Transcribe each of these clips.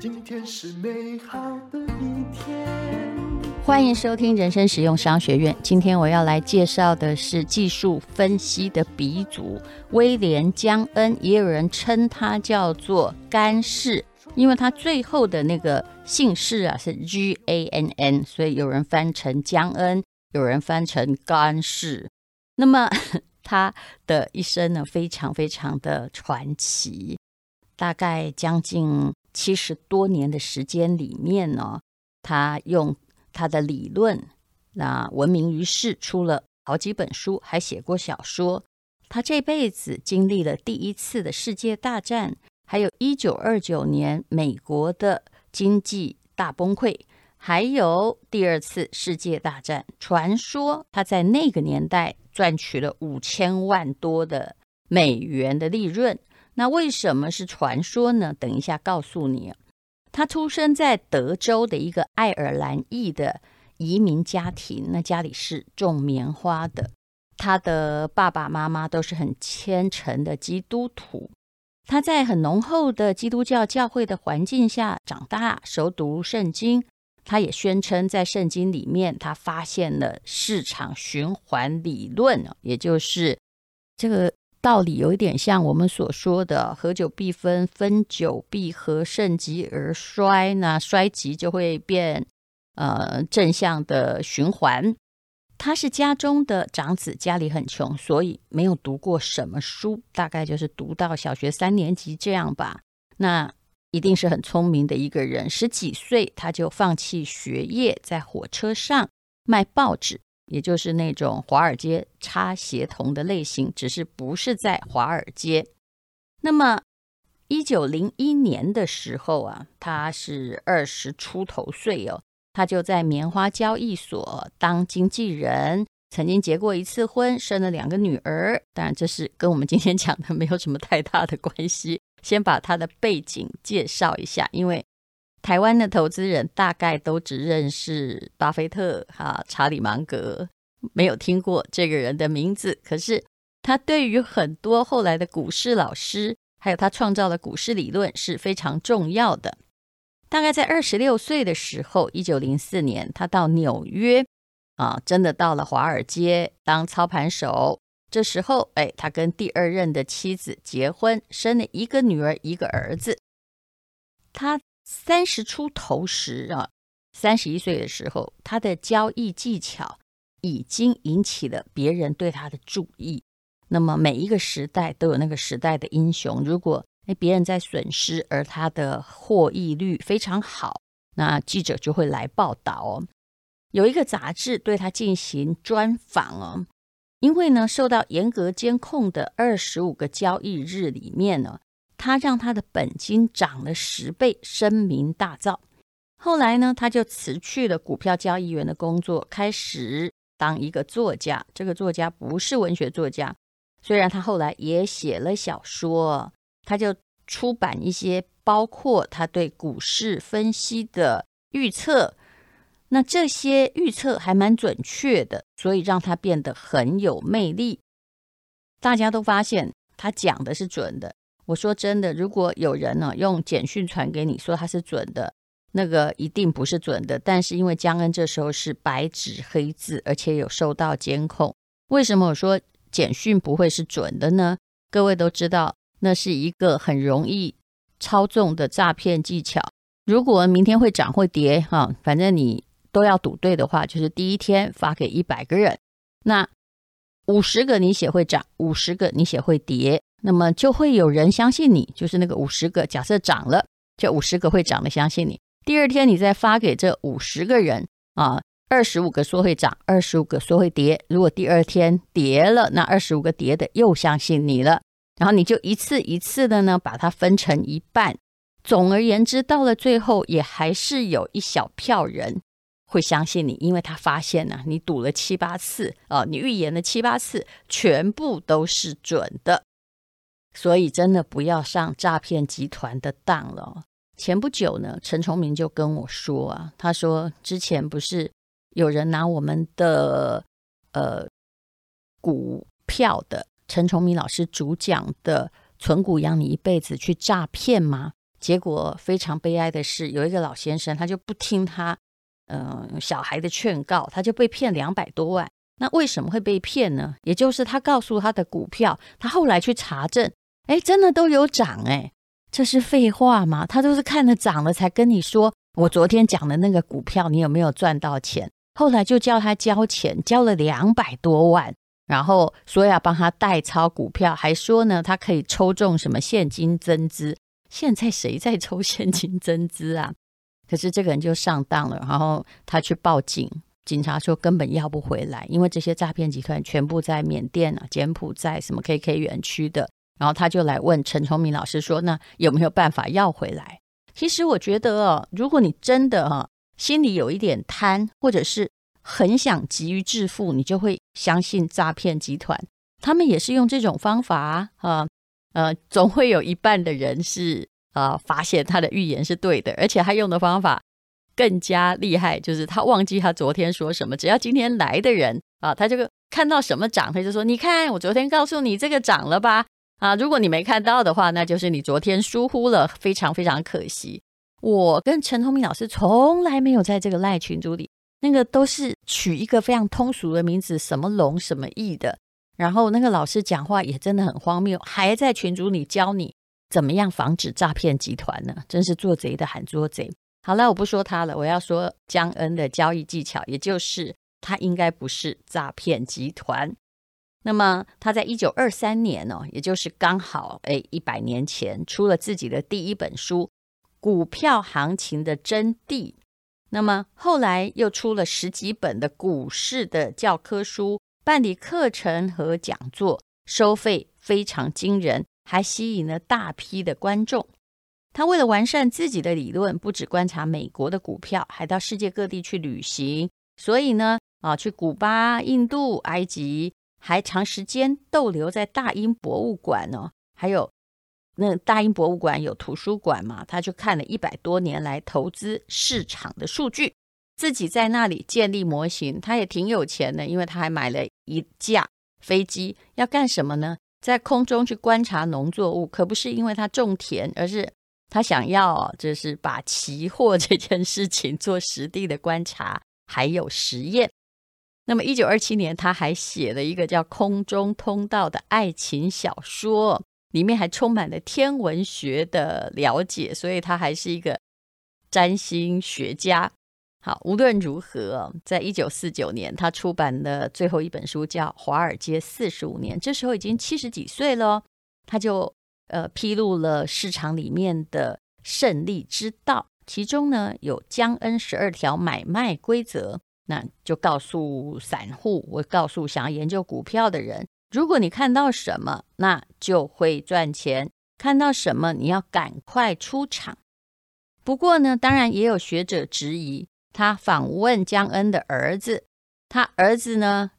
今天是美好的一天。欢迎收听人生实用商学院。今天我要来介绍的是技术分析的鼻祖威廉·江恩，也有人称他叫做甘氏，因为他最后的那个姓氏啊是 G A N N，所以有人翻成江恩，有人翻成甘氏。那么他的一生呢，非常非常的传奇，大概将近七十多年的时间里面呢，他用他的理论，那闻名于世，出了好几本书，还写过小说。他这辈子经历了第一次的世界大战，还有一九二九年美国的经济大崩溃，还有第二次世界大战。传说他在那个年代赚取了五千万多的美元的利润。那为什么是传说呢？等一下告诉你。他出生在德州的一个爱尔兰裔的移民家庭，那家里是种棉花的。他的爸爸妈妈都是很虔诚的基督徒。他在很浓厚的基督教教会的环境下长大，熟读圣经。他也宣称，在圣经里面，他发现了市场循环理论，也就是这个。道理有一点像我们所说的“合久必分，分久必合，盛极而衰”，那衰极就会变呃正向的循环。他是家中的长子，家里很穷，所以没有读过什么书，大概就是读到小学三年级这样吧。那一定是很聪明的一个人。十几岁他就放弃学业，在火车上卖报纸。也就是那种华尔街插鞋童的类型，只是不是在华尔街。那么，一九零一年的时候啊，他是二十出头岁哦，他就在棉花交易所当经纪人，曾经结过一次婚，生了两个女儿。当然，这是跟我们今天讲的没有什么太大的关系。先把他的背景介绍一下，因为。台湾的投资人大概都只认识巴菲特、哈、啊、查理芒格，没有听过这个人的名字。可是他对于很多后来的股市老师，还有他创造的股市理论是非常重要的。大概在二十六岁的时候，一九零四年，他到纽约啊，真的到了华尔街当操盘手。这时候，哎，他跟第二任的妻子结婚，生了一个女儿，一个儿子。他。三十出头时啊，三十一岁的时候，他的交易技巧已经引起了别人对他的注意。那么每一个时代都有那个时代的英雄。如果哎别人在损失，而他的获益率非常好，那记者就会来报道哦。有一个杂志对他进行专访哦，因为呢受到严格监控的二十五个交易日里面呢。他让他的本金涨了十倍，声名大噪。后来呢，他就辞去了股票交易员的工作，开始当一个作家。这个作家不是文学作家，虽然他后来也写了小说，他就出版一些包括他对股市分析的预测。那这些预测还蛮准确的，所以让他变得很有魅力。大家都发现他讲的是准的。我说真的，如果有人呢用简讯传给你说他是准的，那个一定不是准的。但是因为江恩这时候是白纸黑字，而且有受到监控，为什么我说简讯不会是准的呢？各位都知道，那是一个很容易操纵的诈骗技巧。如果明天会涨会跌，哈，反正你都要赌对的话，就是第一天发给一百个人，那五十个你写会涨，五十个你写会跌。那么就会有人相信你，就是那个五十个，假设涨了，这五十个会涨的相信你。第二天你再发给这五十个人啊，二十五个说会涨，二十五个说会跌。如果第二天跌了，那二十五个跌的又相信你了。然后你就一次一次的呢，把它分成一半。总而言之，到了最后也还是有一小票人会相信你，因为他发现呢、你赌了七八次啊，你预言了七八次，全部都是准的。所以真的不要上诈骗集团的当了。前不久呢，陈崇明就跟我说啊，他说之前不是有人拿我们的呃股票的陈崇明老师主讲的“存股养你一辈子”去诈骗吗？结果非常悲哀的是，有一个老先生，他就不听他、呃、小孩的劝告，他就被骗两百多万。那为什么会被骗呢？也就是他告诉他的股票，他后来去查证，哎，真的都有涨，哎，这是废话吗？他都是看了涨了才跟你说，我昨天讲的那个股票，你有没有赚到钱？后来就叫他交钱，交了两百多万，然后说要帮他代操股票，还说呢，他可以抽中什么现金增资。现在谁在抽现金增资啊？可是这个人就上当了，然后他去报警。警察说根本要不回来，因为这些诈骗集团全部在缅甸啊、柬埔寨什么 KK 园区的。然后他就来问陈崇明老师说：“那有没有办法要回来？”其实我觉得哦，如果你真的哈心里有一点贪，或者是很想急于致富，你就会相信诈骗集团。他们也是用这种方法啊，呃，总会有一半的人是、呃、发现他的预言是对的，而且他用的方法。更加厉害，就是他忘记他昨天说什么。只要今天来的人啊，他就看到什么涨，他就说：“你看，我昨天告诉你这个涨了吧？”啊，如果你没看到的话，那就是你昨天疏忽了，非常非常可惜。我跟陈崇明老师从来没有在这个赖群组里，那个都是取一个非常通俗的名字，什么龙什么义的。然后那个老师讲话也真的很荒谬，还在群组里教你怎么样防止诈骗集团呢？真是做贼的喊捉贼。好了，我不说他了，我要说江恩的交易技巧，也就是他应该不是诈骗集团。那么他在一九二三年哦，也就是刚好哎一百年前，出了自己的第一本书《股票行情的真谛》。那么后来又出了十几本的股市的教科书，办理课程和讲座，收费非常惊人，还吸引了大批的观众。他为了完善自己的理论，不只观察美国的股票，还到世界各地去旅行。所以呢，啊，去古巴、印度、埃及，还长时间逗留在大英博物馆呢。还有，那大英博物馆有图书馆嘛？他就看了一百多年来投资市场的数据，自己在那里建立模型。他也挺有钱的，因为他还买了一架飞机，要干什么呢？在空中去观察农作物，可不是因为他种田，而是。他想要就是把期货这件事情做实地的观察，还有实验。那么，一九二七年，他还写了一个叫《空中通道》的爱情小说，里面还充满了天文学的了解，所以他还是一个占星学家。好，无论如何，在一九四九年，他出版的最后一本书叫《华尔街四十五年》，这时候已经七十几岁了，他就。呃，披露了市场里面的胜利之道，其中呢有江恩十二条买卖规则，那就告诉散户，我告诉想要研究股票的人，如果你看到什么，那就会赚钱；看到什么，你要赶快出场。不过呢，当然也有学者质疑，他访问江恩的儿子，他儿子呢，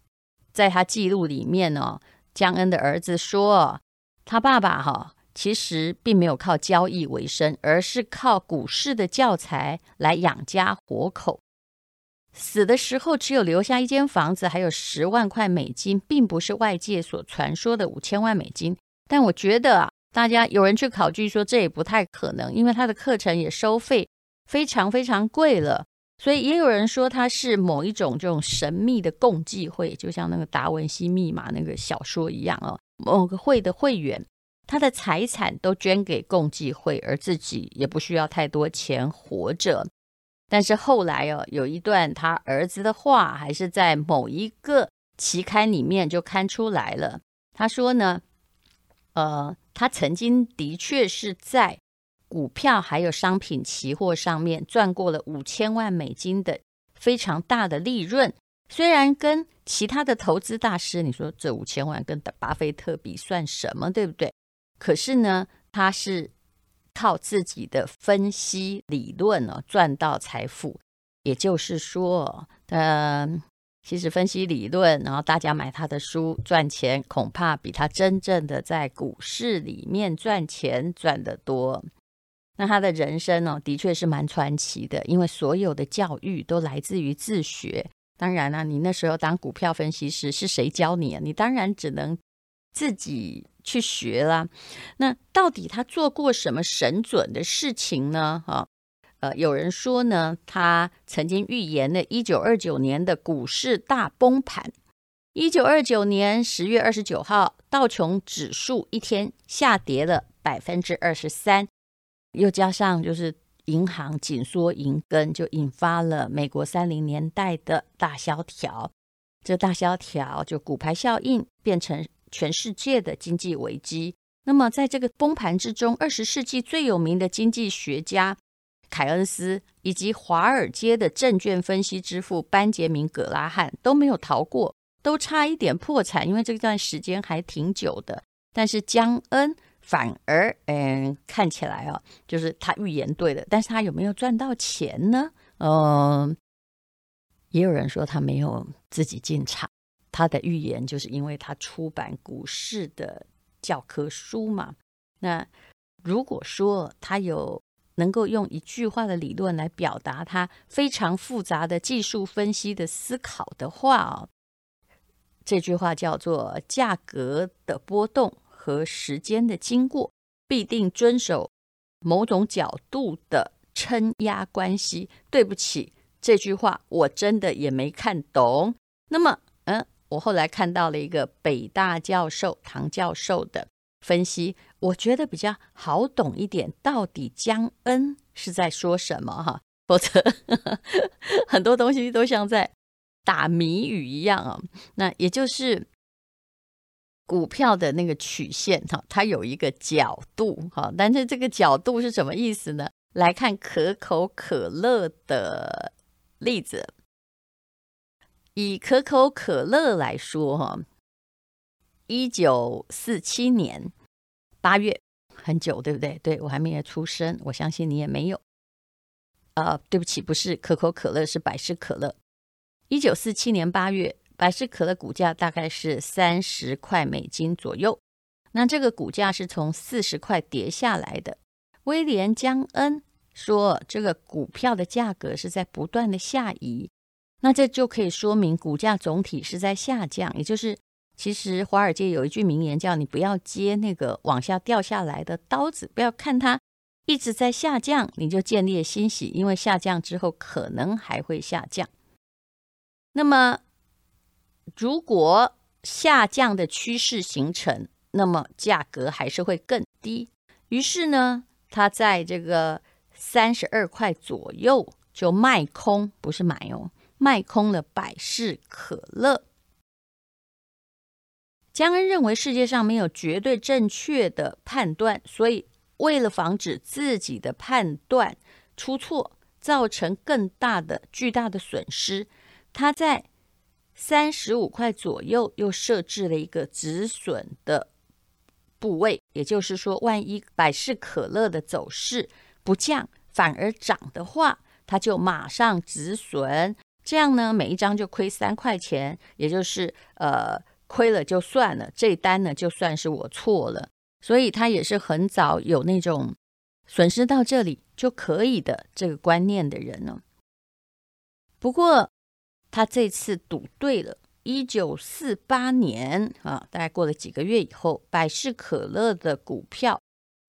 在他记录里面哦，江恩的儿子说，他爸爸哈、哦。其实并没有靠交易为生，而是靠股市的教材来养家活口。死的时候只有留下一间房子，还有十万块美金，并不是外界所传说的五千万美金。但我觉得啊，大家有人去考据说这也不太可能，因为他的课程也收费非常非常贵了。所以也有人说他是某一种这种神秘的共济会，就像那个达文西密码那个小说一样哦，某个会的会员。他的财产都捐给共济会，而自己也不需要太多钱活着。但是后来哦，有一段他儿子的话，还是在某一个期刊里面就刊出来了。他说呢，呃，他曾经的确是在股票还有商品期货上面赚过了五千万美金的非常大的利润。虽然跟其他的投资大师，你说这五千万跟巴菲特比算什么，对不对？可是呢，他是靠自己的分析理论哦赚到财富，也就是说，呃，其实分析理论，然后大家买他的书赚钱，恐怕比他真正的在股市里面赚钱赚得多。那他的人生呢，的确是蛮传奇的，因为所有的教育都来自于自学。当然了，你那时候当股票分析师是谁教你啊？你当然只能。自己去学啦。那到底他做过什么神准的事情呢？哈，呃，有人说呢，他曾经预言了一九二九年的股市大崩盘。一九二九年十月二十九号，道琼指数一天下跌了百分之二十三，又加上就是银行紧缩银根，就引发了美国三零年代的大萧条。这大萧条就骨牌效应，变成全世界的经济危机。那么，在这个崩盘之中，二十世纪最有名的经济学家凯恩斯以及华尔街的证券分析之父班杰明·葛拉汉都没有逃过，都差一点破产，因为这段时间还挺久的。但是江恩反而，嗯，看起来哦，就是他预言对了，但是他有没有赚到钱呢？嗯。也有人说他没有自己进场，他的预言就是因为他出版股市的教科书嘛。那如果说他有能够用一句话的理论来表达他非常复杂的技术分析的思考的话哦，这句话叫做“价格的波动和时间的经过必定遵守某种角度的撑压关系”。对不起。这句话我真的也没看懂。那么，嗯，我后来看到了一个北大教授唐教授的分析，我觉得比较好懂一点。到底江恩是在说什么？哈，否则呵呵 很多东西都像在打谜语一样啊。那也就是股票的那个曲线哈，它有一个角度哈，但是这个角度是什么意思呢？来看可口可乐的。例子，以可口可乐来说，哈，一九四七年八月，很久，对不对？对，我还没有出生，我相信你也没有。呃，对不起，不是可口可乐，是百事可乐。一九四七年八月，百事可乐股价大概是三十块美金左右。那这个股价是从四十块跌下来的。威廉江恩。说这个股票的价格是在不断的下移，那这就可以说明股价总体是在下降。也就是，其实华尔街有一句名言叫“你不要接那个往下掉下来的刀子，不要看它一直在下降，你就见猎心喜，因为下降之后可能还会下降。那么，如果下降的趋势形成，那么价格还是会更低。于是呢，它在这个。三十二块左右就卖空，不是买哦，卖空了百事可乐。江恩认为世界上没有绝对正确的判断，所以为了防止自己的判断出错，造成更大的巨大的损失，他在三十五块左右又设置了一个止损的部位，也就是说，万一百事可乐的走势。不降反而涨的话，他就马上止损，这样呢，每一张就亏三块钱，也就是呃亏了就算了，这单呢就算是我错了，所以他也是很早有那种损失到这里就可以的这个观念的人呢。不过他这次赌对了，一九四八年啊，大概过了几个月以后，百事可乐的股票。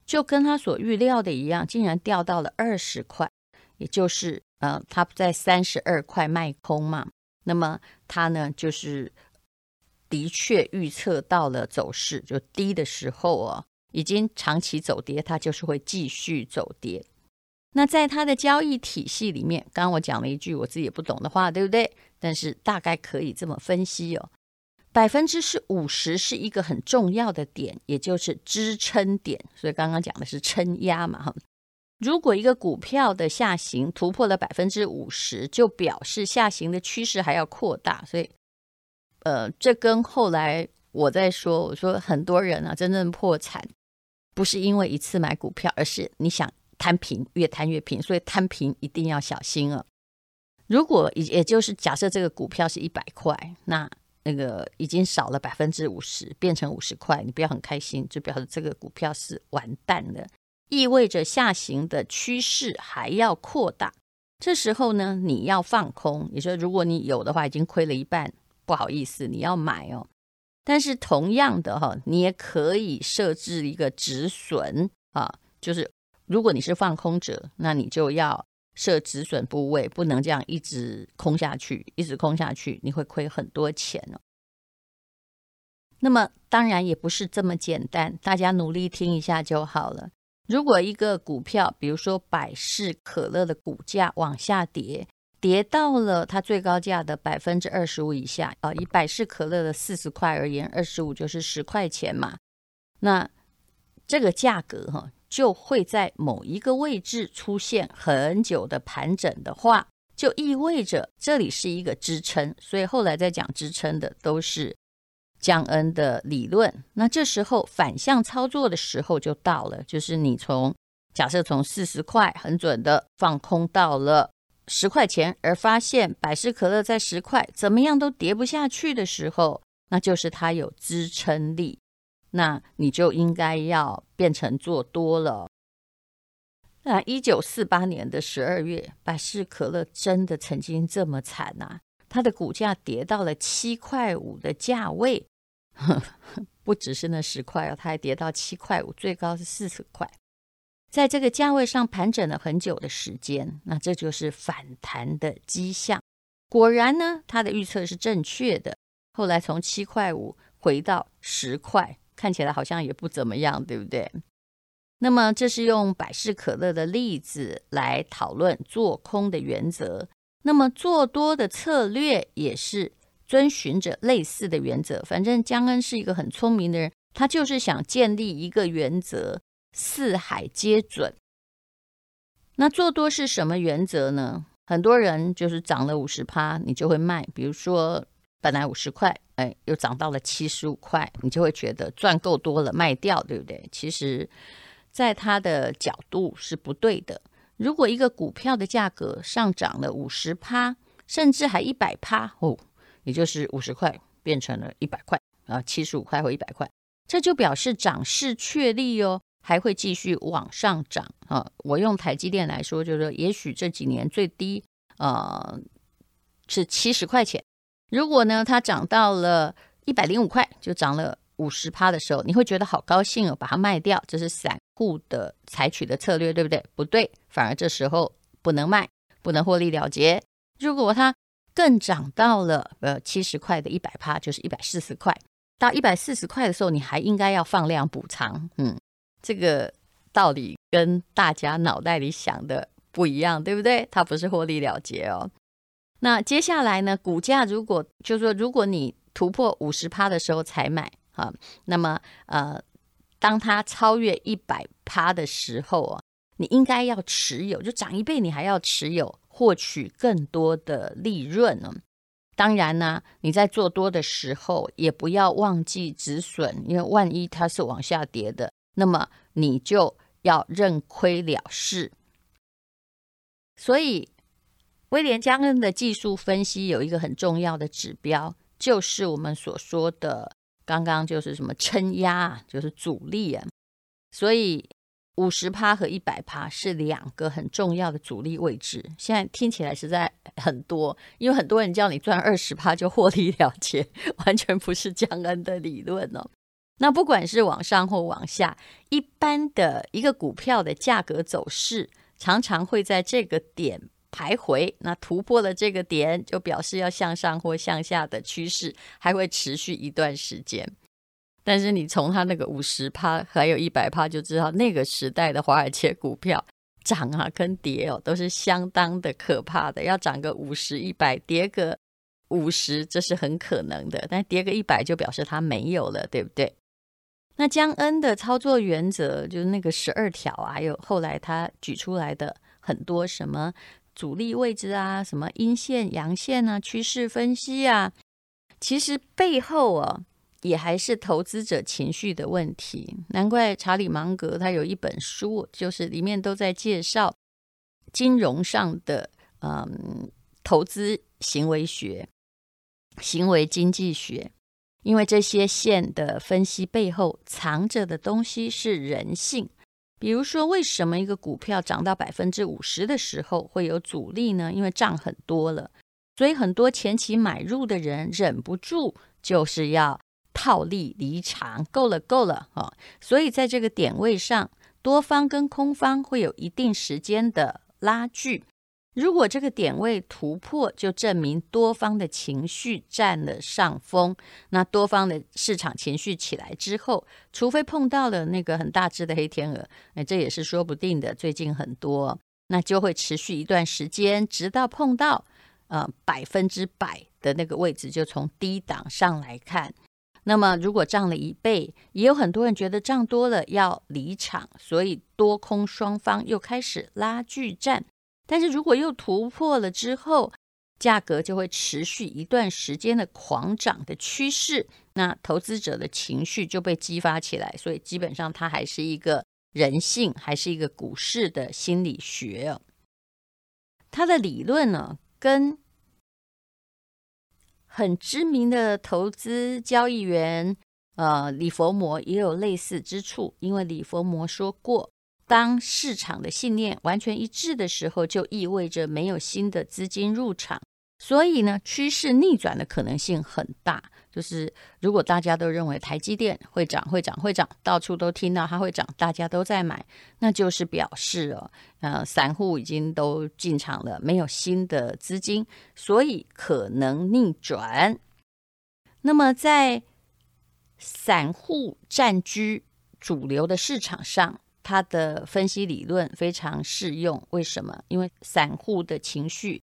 就跟他所预料的一样，竟然掉到了二十块，也就是呃，他不在三十二块卖空嘛。那么他呢，就是的确预测到了走势，就低的时候哦，已经长期走跌，他就是会继续走跌。那在他的交易体系里面，刚刚我讲了一句我自己也不懂的话，对不对？但是大概可以这么分析哦。百分之是五十是一个很重要的点，也就是支撑点。所以刚刚讲的是撑压嘛，哈。如果一个股票的下行突破了百分之五十，就表示下行的趋势还要扩大。所以，呃，这跟后来我在说，我说很多人啊，真正破产不是因为一次买股票，而是你想摊平，越摊越平。所以摊平一定要小心了。如果也也就是假设这个股票是一百块，那那个已经少了百分之五十，变成五十块，你不要很开心，就表示这个股票是完蛋了，意味着下行的趋势还要扩大。这时候呢，你要放空，你说如果你有的话，已经亏了一半，不好意思，你要买哦。但是同样的哈，你也可以设置一个止损啊，就是如果你是放空者，那你就要设止损部位，不能这样一直空下去，一直空下去，你会亏很多钱哦。那么当然也不是这么简单，大家努力听一下就好了。如果一个股票，比如说百事可乐的股价往下跌，跌到了它最高价的百分之二十五以下啊，以百事可乐的四十块而言，二十五就是十块钱嘛。那这个价格哈，就会在某一个位置出现很久的盘整的话，就意味着这里是一个支撑。所以后来在讲支撑的都是江恩的理论。那这时候反向操作的时候就到了，就是你从假设从四十块很准的放空到了。十块钱，而发现百事可乐在十块，怎么样都跌不下去的时候，那就是它有支撑力，那你就应该要变成做多了。那一九四八年的十二月，百事可乐真的曾经这么惨啊！它的股价跌到了七块五的价位，不只是那十块哦，它还跌到七块五，最高是四十块。在这个价位上盘整了很久的时间，那这就是反弹的迹象。果然呢，他的预测是正确的。后来从七块五回到十块，看起来好像也不怎么样，对不对？那么这是用百事可乐的例子来讨论做空的原则。那么做多的策略也是遵循着类似的原则。反正江恩是一个很聪明的人，他就是想建立一个原则。四海皆准。那做多是什么原则呢？很多人就是涨了五十趴，你就会卖。比如说，本来五十块，哎，又涨到了七十五块，你就会觉得赚够多了，卖掉，对不对？其实，在他的角度是不对的。如果一个股票的价格上涨了五十趴，甚至还一百趴，哦，也就是五十块变成了一百块啊，七十五块或一百块，这就表示涨势确立哦。还会继续往上涨啊！我用台积电来说，就是说，也许这几年最低呃是七十块钱。如果呢，它涨到了一百零五块，就涨了五十趴的时候，你会觉得好高兴哦，把它卖掉。这是散户的采取的策略，对不对？不对，反而这时候不能卖，不能获利了结。如果它更涨到了呃七十块的一百趴，就是一百四十块，到一百四十块的时候，你还应该要放量补仓，嗯。这个道理跟大家脑袋里想的不一样，对不对？它不是获利了结哦。那接下来呢？股价如果就是说，如果你突破五十趴的时候才买啊，那么呃，当它超越一百趴的时候啊，你应该要持有，就涨一倍，你还要持有，获取更多的利润呢。当然呢，你在做多的时候也不要忘记止损，因为万一它是往下跌的。那么你就要认亏了事。所以，威廉江恩的技术分析有一个很重要的指标，就是我们所说的刚刚就是什么撑压，就是阻力啊。所以，五十趴和一百趴是两个很重要的阻力位置。现在听起来实在很多，因为很多人叫你赚二十趴就获利了结，完全不是江恩的理论哦。那不管是往上或往下，一般的一个股票的价格走势常常会在这个点徘徊。那突破了这个点，就表示要向上或向下的趋势还会持续一段时间。但是你从它那个五十趴还有一百趴就知道，那个时代的华尔街股票涨啊跟跌哦都是相当的可怕的。要涨个五十、一百，跌个五十，这是很可能的；但跌个一百，就表示它没有了，对不对？那江恩的操作原则就是那个十二条啊，还有后来他举出来的很多什么阻力位置啊，什么阴线、阳线啊，趋势分析啊，其实背后啊也还是投资者情绪的问题。难怪查理芒格他有一本书，就是里面都在介绍金融上的嗯投资行为学、行为经济学。因为这些线的分析背后藏着的东西是人性，比如说，为什么一个股票涨到百分之五十的时候会有阻力呢？因为涨很多了，所以很多前期买入的人忍不住就是要套利离场，够了够了啊！所以在这个点位上，多方跟空方会有一定时间的拉锯。如果这个点位突破，就证明多方的情绪占了上风。那多方的市场情绪起来之后，除非碰到了那个很大只的黑天鹅，哎，这也是说不定的。最近很多，那就会持续一段时间，直到碰到呃百分之百的那个位置，就从低档上来看。那么如果涨了一倍，也有很多人觉得涨多了要离场，所以多空双方又开始拉锯战。但是如果又突破了之后，价格就会持续一段时间的狂涨的趋势，那投资者的情绪就被激发起来，所以基本上它还是一个人性，还是一个股市的心理学。它的理论呢，跟很知名的投资交易员呃李佛摩也有类似之处，因为李佛摩说过。当市场的信念完全一致的时候，就意味着没有新的资金入场，所以呢，趋势逆转的可能性很大。就是如果大家都认为台积电会涨、会涨、会涨，到处都听到它会涨，大家都在买，那就是表示哦，呃，散户已经都进场了，没有新的资金，所以可能逆转。那么在散户占据主流的市场上。他的分析理论非常适用，为什么？因为散户的情绪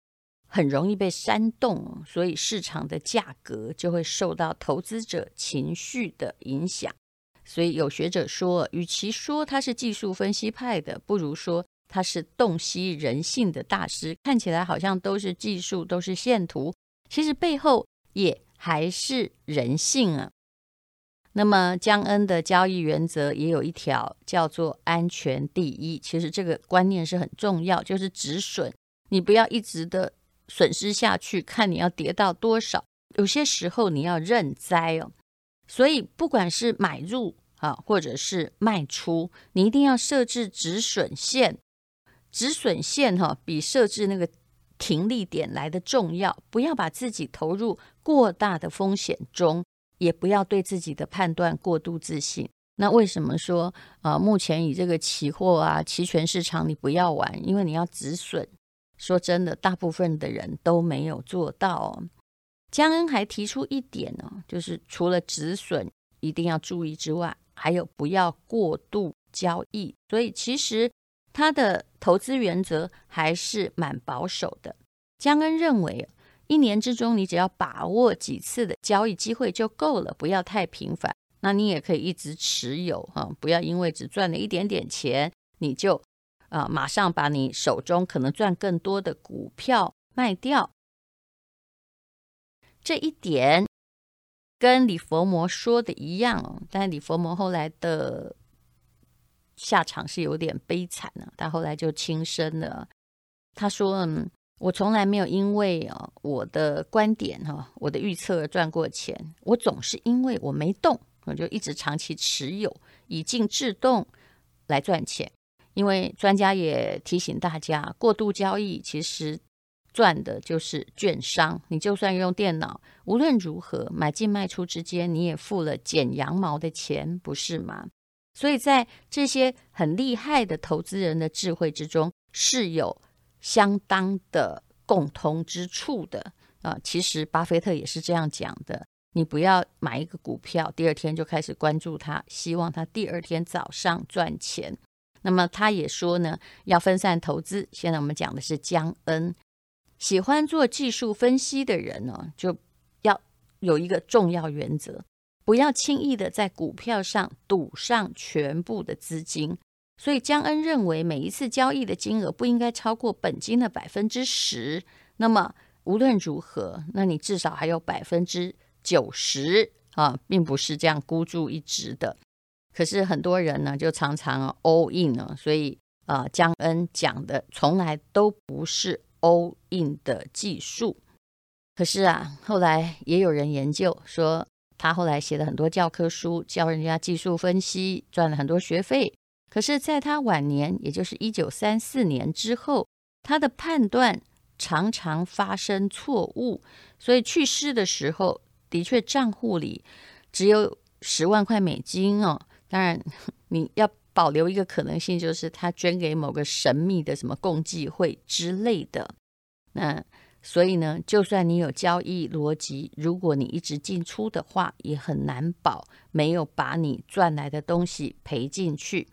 很容易被煽动，所以市场的价格就会受到投资者情绪的影响。所以有学者说，与其说他是技术分析派的，不如说他是洞悉人性的大师。看起来好像都是技术，都是线图，其实背后也还是人性啊。那么江恩的交易原则也有一条，叫做安全第一。其实这个观念是很重要，就是止损，你不要一直的损失下去，看你要跌到多少。有些时候你要认栽哦。所以不管是买入啊，或者是卖出，你一定要设置止损线。止损线哈，比设置那个停利点来的重要。不要把自己投入过大的风险中。也不要对自己的判断过度自信。那为什么说呃，目前以这个期货啊、期权市场你不要玩？因为你要止损。说真的，大部分的人都没有做到哦。江恩还提出一点呢，就是除了止损一定要注意之外，还有不要过度交易。所以其实他的投资原则还是蛮保守的。江恩认为。一年之中，你只要把握几次的交易机会就够了，不要太频繁。那你也可以一直持有哈，不要因为只赚了一点点钱，你就啊马上把你手中可能赚更多的股票卖掉。这一点跟李佛摩说的一样哦，但李佛摩后来的下场是有点悲惨了，他后来就轻生了。他说嗯。我从来没有因为啊我的观点哈，我的预测赚过钱。我总是因为我没动，我就一直长期持有，以静制动来赚钱。因为专家也提醒大家，过度交易其实赚的就是券商。你就算用电脑，无论如何买进卖出之间，你也付了剪羊毛的钱，不是吗？所以在这些很厉害的投资人的智慧之中，是有。相当的共通之处的啊，其实巴菲特也是这样讲的。你不要买一个股票，第二天就开始关注它，希望它第二天早上赚钱。那么他也说呢，要分散投资。现在我们讲的是江恩，喜欢做技术分析的人呢，就要有一个重要原则，不要轻易的在股票上赌上全部的资金。所以江恩认为，每一次交易的金额不应该超过本金的百分之十。那么无论如何，那你至少还有百分之九十啊，并不是这样孤注一掷的。可是很多人呢，就常常 all in 了。所以啊，江恩讲的从来都不是 all in 的技术。可是啊，后来也有人研究说，他后来写了很多教科书，教人家技术分析，赚了很多学费。可是，在他晚年，也就是一九三四年之后，他的判断常常发生错误，所以去世的时候，的确账户里只有十万块美金哦。当然，你要保留一个可能性，就是他捐给某个神秘的什么共济会之类的。那所以呢，就算你有交易逻辑，如果你一直进出的话，也很难保没有把你赚来的东西赔进去。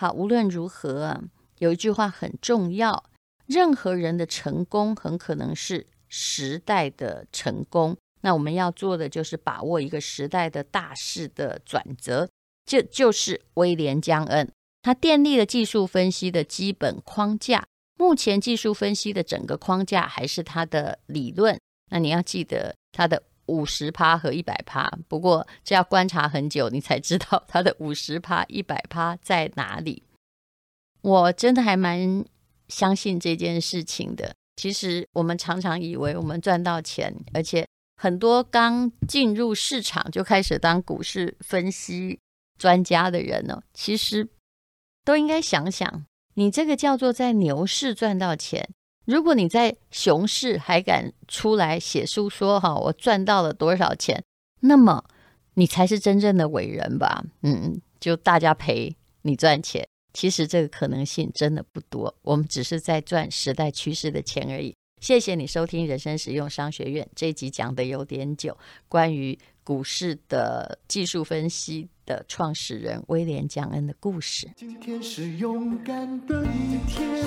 好，无论如何啊，有一句话很重要：任何人的成功很可能是时代的成功。那我们要做的就是把握一个时代的大势的转折。这就是威廉江恩，他奠定了技术分析的基本框架。目前技术分析的整个框架还是他的理论。那你要记得他的五十趴和一百趴。不过这要观察很久，你才知道他的五十趴、一百趴在哪里。我真的还蛮相信这件事情的。其实我们常常以为我们赚到钱，而且很多刚进入市场就开始当股市分析。专家的人呢，其实都应该想想，你这个叫做在牛市赚到钱。如果你在熊市还敢出来写书说哈，我赚到了多少钱，那么你才是真正的伟人吧？嗯，就大家赔你赚钱，其实这个可能性真的不多。我们只是在赚时代趋势的钱而已。谢谢你收听人生实用商学院，这一集讲的有点久，关于股市的技术分析的创始人威廉江恩的故事。今天是勇敢的一天，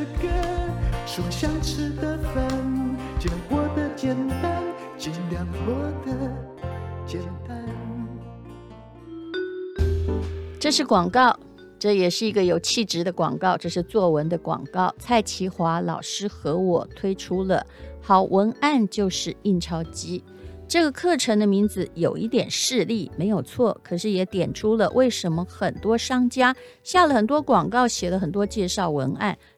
歌，吃我想吃的饭，尽量过得简单，尽量过得简单。这是广告，这也是一个有气质的广告。这是作文的广告。蔡其华老师和我推出了好文案就是印钞机。这个课程的名字有一点势利，没有错，可是也点出了为什么很多商家下了很多广告，写了很多介绍文案。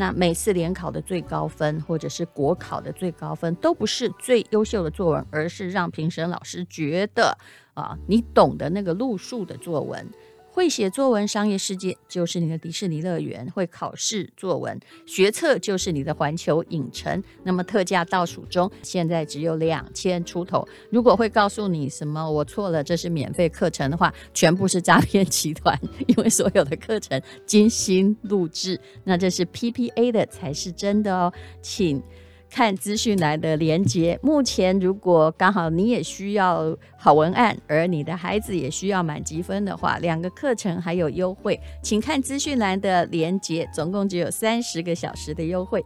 那每次联考的最高分，或者是国考的最高分，都不是最优秀的作文，而是让评审老师觉得啊，你懂得那个路数的作文。会写作文，商业世界就是你的迪士尼乐园；会考试作文，学测就是你的环球影城。那么特价倒数中，现在只有两千出头。如果会告诉你什么我错了，这是免费课程的话，全部是诈骗集团，因为所有的课程精心录制，那这是 PPA 的才是真的哦，请。看资讯栏的连接。目前，如果刚好你也需要好文案，而你的孩子也需要满积分的话，两个课程还有优惠，请看资讯栏的连接。总共只有三十个小时的优惠。